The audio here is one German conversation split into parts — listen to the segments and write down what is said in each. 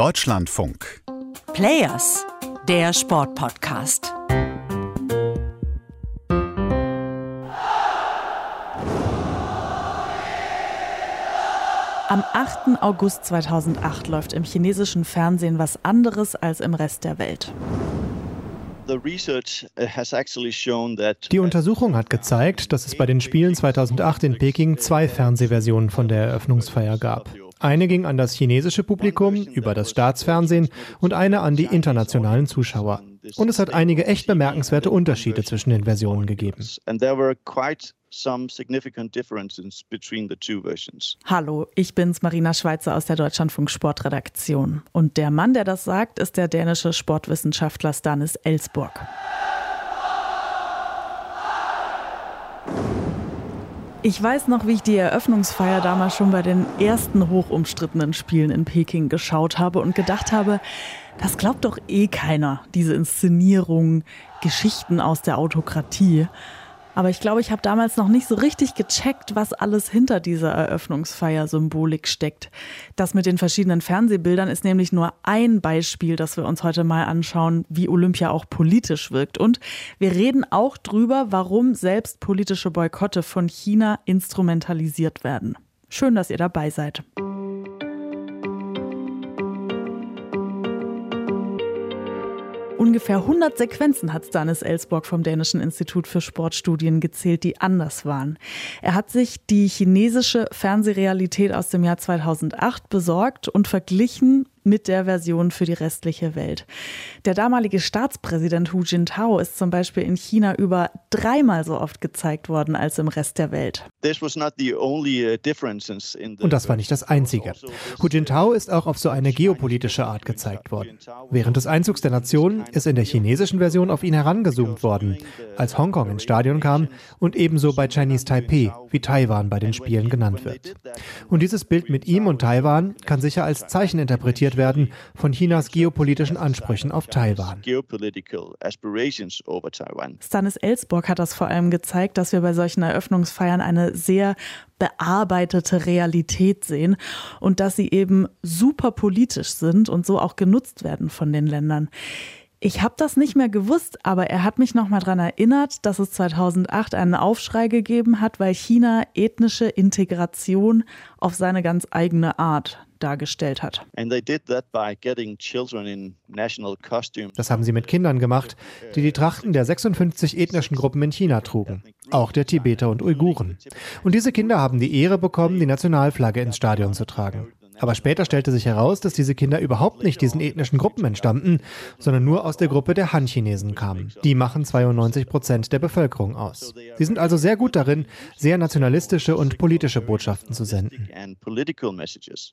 Deutschlandfunk. Players, der Sportpodcast. Am 8. August 2008 läuft im chinesischen Fernsehen was anderes als im Rest der Welt. Uh, Die Untersuchung hat gezeigt, dass es bei den Spielen 2008 in Peking zwei Fernsehversionen von der Eröffnungsfeier gab. Eine ging an das chinesische Publikum über das Staatsfernsehen und eine an die internationalen Zuschauer. Und es hat einige echt bemerkenswerte Unterschiede zwischen den Versionen gegeben. Hallo, ich bin's, Marina Schweizer aus der Deutschlandfunk Sportredaktion. Und der Mann, der das sagt, ist der dänische Sportwissenschaftler Stanis Ellsborg. Ich weiß noch, wie ich die Eröffnungsfeier damals schon bei den ersten hochumstrittenen Spielen in Peking geschaut habe und gedacht habe, das glaubt doch eh keiner, diese Inszenierung, Geschichten aus der Autokratie. Aber ich glaube, ich habe damals noch nicht so richtig gecheckt, was alles hinter dieser Eröffnungsfeier-Symbolik steckt. Das mit den verschiedenen Fernsehbildern ist nämlich nur ein Beispiel, das wir uns heute mal anschauen, wie Olympia auch politisch wirkt. Und wir reden auch drüber, warum selbst politische Boykotte von China instrumentalisiert werden. Schön, dass ihr dabei seid. Ungefähr 100 Sequenzen hat Stanis Ellsborg vom Dänischen Institut für Sportstudien gezählt, die anders waren. Er hat sich die chinesische Fernsehrealität aus dem Jahr 2008 besorgt und verglichen mit der Version für die restliche Welt. Der damalige Staatspräsident Hu Jintao ist zum Beispiel in China über dreimal so oft gezeigt worden als im Rest der Welt. Uh, Und das war nicht das Einzige. Hu Jintao ist auch auf so eine geopolitische Art gezeigt worden. Während des Einzugs der Nation ist in der chinesischen Version auf ihn herangezoomt worden, als Hongkong ins Stadion kam und ebenso bei Chinese Taipei, wie Taiwan bei den Spielen genannt wird. Und dieses Bild mit ihm und Taiwan kann sicher als Zeichen interpretiert dominiert werden von Chinas geopolitischen Ansprüchen auf Taiwan. Stanis Ellsborg hat das vor allem gezeigt, dass wir bei solchen Eröffnungsfeiern eine sehr bearbeitete Realität sehen und dass sie eben super politisch sind und so auch genutzt werden von den Ländern. Ich habe das nicht mehr gewusst, aber er hat mich noch mal daran erinnert, dass es 2008 einen Aufschrei gegeben hat, weil China ethnische Integration auf seine ganz eigene Art dargestellt hat. Das haben sie mit Kindern gemacht, die die Trachten der 56 ethnischen Gruppen in China trugen, auch der Tibeter und Uiguren. Und diese Kinder haben die Ehre bekommen, die Nationalflagge ins Stadion zu tragen. Aber später stellte sich heraus, dass diese Kinder überhaupt nicht diesen ethnischen Gruppen entstammten, sondern nur aus der Gruppe der Han-Chinesen kamen. Die machen 92 Prozent der Bevölkerung aus. Sie sind also sehr gut darin, sehr nationalistische und politische Botschaften zu senden.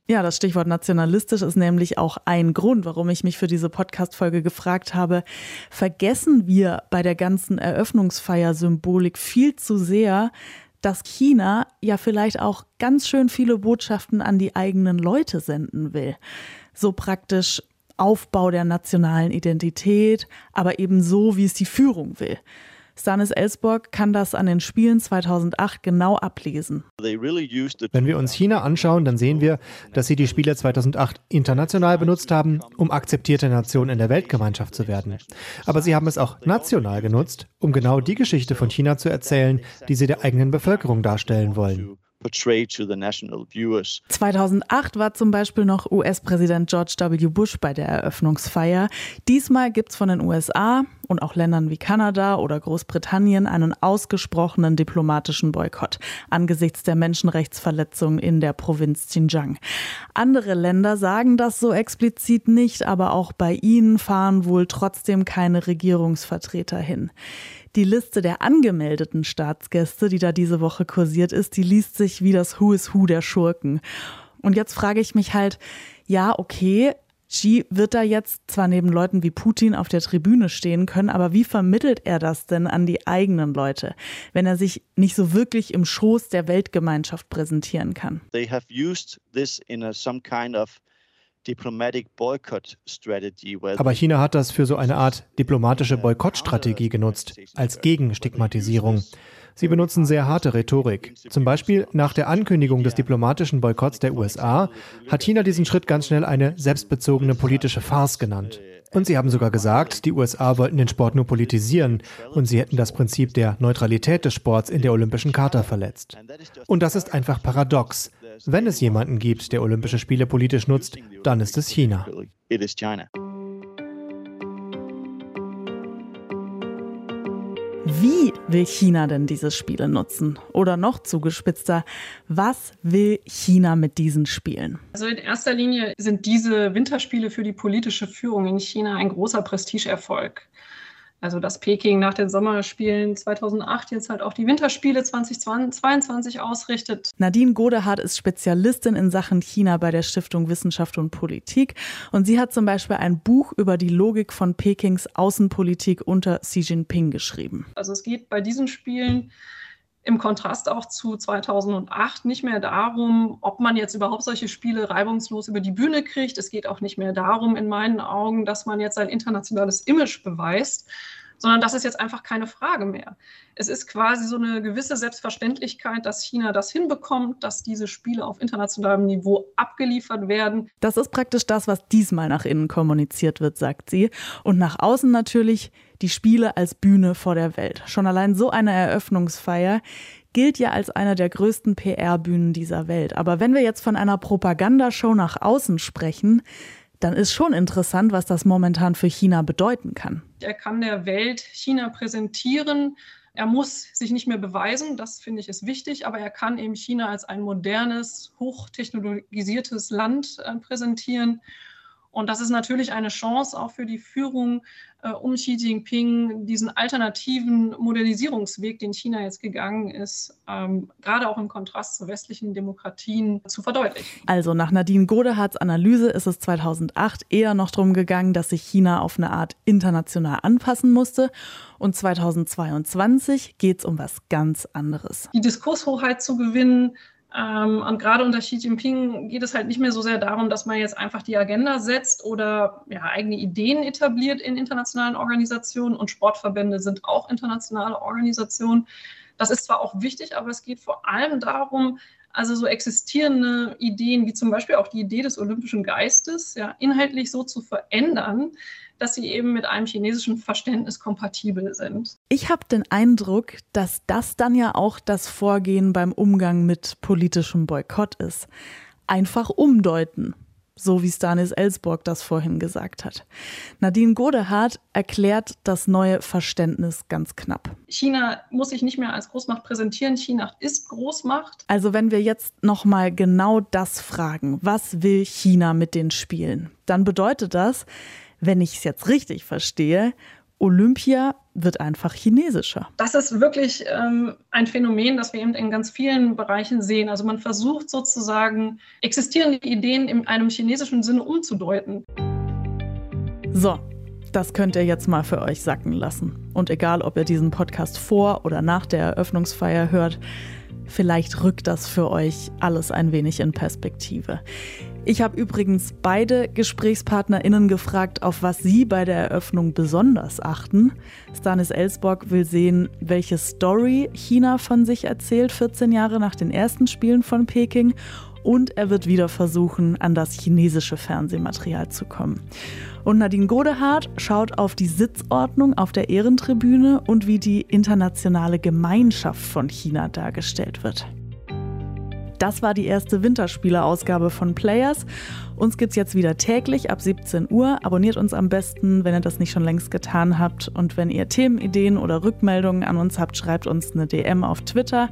Ja, das Stichwort nationalistisch ist nämlich auch ein Grund, warum ich mich für diese Podcast-Folge gefragt habe, vergessen wir bei der ganzen Eröffnungsfeier-Symbolik viel zu sehr, dass China ja vielleicht auch ganz schön viele Botschaften an die eigenen Leute senden will. So praktisch Aufbau der nationalen Identität, aber eben so, wie es die Führung will. Stanis Ellsborg kann das an den Spielen 2008 genau ablesen. Wenn wir uns China anschauen, dann sehen wir, dass sie die Spiele 2008 international benutzt haben, um akzeptierte Nation in der Weltgemeinschaft zu werden. Aber sie haben es auch national genutzt, um genau die Geschichte von China zu erzählen, die sie der eigenen Bevölkerung darstellen wollen. 2008 war zum Beispiel noch US-Präsident George W. Bush bei der Eröffnungsfeier. Diesmal gibt es von den USA und auch Ländern wie Kanada oder Großbritannien einen ausgesprochenen diplomatischen Boykott angesichts der Menschenrechtsverletzungen in der Provinz Xinjiang. Andere Länder sagen das so explizit nicht, aber auch bei ihnen fahren wohl trotzdem keine Regierungsvertreter hin. Die Liste der angemeldeten Staatsgäste, die da diese Woche kursiert ist, die liest sich wie das Who is Who der Schurken. Und jetzt frage ich mich halt, ja, okay, Xi wird da jetzt zwar neben Leuten wie Putin auf der Tribüne stehen können, aber wie vermittelt er das denn an die eigenen Leute, wenn er sich nicht so wirklich im Schoß der Weltgemeinschaft präsentieren kann? They have used this in a, some kind of Aber China hat das für so eine Art diplomatische Boykottstrategie genutzt, als Gegenstigmatisierung. Sie benutzen sehr harte Rhetorik. Zum Beispiel nach der Ankündigung des diplomatischen Boykotts der USA hat China diesen Schritt ganz schnell eine selbstbezogene politische Farce genannt. Und sie haben sogar gesagt, die USA wollten den Sport nur politisieren und sie hätten das Prinzip der Neutralität des Sports in der Olympischen Charta verletzt. Und das ist einfach paradox. Wenn es jemanden gibt, der Olympische Spiele politisch nutzt, dann ist es China. Wie will China denn diese Spiele nutzen? Oder noch zugespitzter, was will China mit diesen Spielen? Also in erster Linie sind diese Winterspiele für die politische Führung in China ein großer Prestigeerfolg. Also dass Peking nach den Sommerspielen 2008 jetzt halt auch die Winterspiele 2022 ausrichtet. Nadine Godehardt ist Spezialistin in Sachen China bei der Stiftung Wissenschaft und Politik und sie hat zum Beispiel ein Buch über die Logik von Pekings Außenpolitik unter Xi Jinping geschrieben. Also es geht bei diesen Spielen im Kontrast auch zu 2008 nicht mehr darum, ob man jetzt überhaupt solche Spiele reibungslos über die Bühne kriegt. Es geht auch nicht mehr darum, in meinen Augen, dass man jetzt sein internationales Image beweist, sondern das ist jetzt einfach keine Frage mehr. Es ist quasi so eine gewisse Selbstverständlichkeit, dass China das hinbekommt, dass diese Spiele auf internationalem Niveau abgeliefert werden. Das ist praktisch das, was diesmal nach innen kommuniziert wird, sagt sie. Und nach außen natürlich die Spiele als Bühne vor der Welt. Schon allein so eine Eröffnungsfeier gilt ja als einer der größten PR-Bühnen dieser Welt. Aber wenn wir jetzt von einer Propagandashow nach außen sprechen, dann ist schon interessant, was das momentan für China bedeuten kann. Er kann der Welt China präsentieren. Er muss sich nicht mehr beweisen, das finde ich ist wichtig, aber er kann eben China als ein modernes, hochtechnologisiertes Land äh, präsentieren. Und das ist natürlich eine Chance auch für die Führung äh, um Xi Jinping, diesen alternativen Modernisierungsweg, den China jetzt gegangen ist, ähm, gerade auch im Kontrast zu westlichen Demokratien zu verdeutlichen. Also nach Nadine Godehards Analyse ist es 2008 eher noch darum gegangen, dass sich China auf eine Art international anpassen musste. Und 2022 geht es um was ganz anderes. Die Diskurshoheit zu gewinnen, und gerade unter Xi Jinping geht es halt nicht mehr so sehr darum, dass man jetzt einfach die Agenda setzt oder ja, eigene Ideen etabliert in internationalen Organisationen. Und Sportverbände sind auch internationale Organisationen. Das ist zwar auch wichtig, aber es geht vor allem darum, also so existierende Ideen wie zum Beispiel auch die Idee des olympischen Geistes ja, inhaltlich so zu verändern, dass sie eben mit einem chinesischen Verständnis kompatibel sind. Ich habe den Eindruck, dass das dann ja auch das Vorgehen beim Umgang mit politischem Boykott ist. Einfach umdeuten so wie Stanis Ellsborg das vorhin gesagt hat. Nadine Godehardt erklärt das neue Verständnis ganz knapp. China muss sich nicht mehr als Großmacht präsentieren, China ist Großmacht. Also wenn wir jetzt noch mal genau das fragen, was will China mit den Spielen? Dann bedeutet das, wenn ich es jetzt richtig verstehe, Olympia wird einfach chinesischer. Das ist wirklich ähm, ein Phänomen, das wir eben in ganz vielen Bereichen sehen. Also man versucht sozusagen existierende Ideen in einem chinesischen Sinne umzudeuten. So, das könnt ihr jetzt mal für euch sacken lassen. Und egal, ob ihr diesen Podcast vor oder nach der Eröffnungsfeier hört, vielleicht rückt das für euch alles ein wenig in Perspektive. Ich habe übrigens beide GesprächspartnerInnen gefragt, auf was sie bei der Eröffnung besonders achten. Stanis Ellsborg will sehen, welche Story China von sich erzählt, 14 Jahre nach den ersten Spielen von Peking. Und er wird wieder versuchen, an das chinesische Fernsehmaterial zu kommen. Und Nadine Godehardt schaut auf die Sitzordnung auf der Ehrentribüne und wie die internationale Gemeinschaft von China dargestellt wird. Das war die erste Winterspiele-Ausgabe von Players. Uns gibt's jetzt wieder täglich ab 17 Uhr. Abonniert uns am besten, wenn ihr das nicht schon längst getan habt. Und wenn ihr Themenideen oder Rückmeldungen an uns habt, schreibt uns eine DM auf Twitter.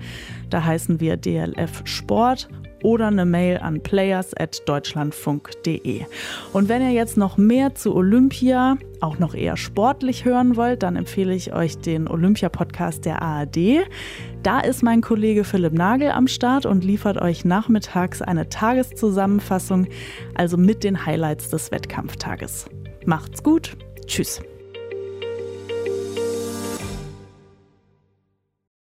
Da heißen wir DLF Sport oder eine Mail an players.deutschlandfunk.de. Und wenn ihr jetzt noch mehr zu Olympia, auch noch eher sportlich hören wollt, dann empfehle ich euch den Olympia-Podcast der ARD. Da ist mein Kollege Philipp Nagel am Start und liefert euch nachmittags eine Tageszusammenfassung, also mit den Highlights des Wettkampftages. Macht's gut, tschüss.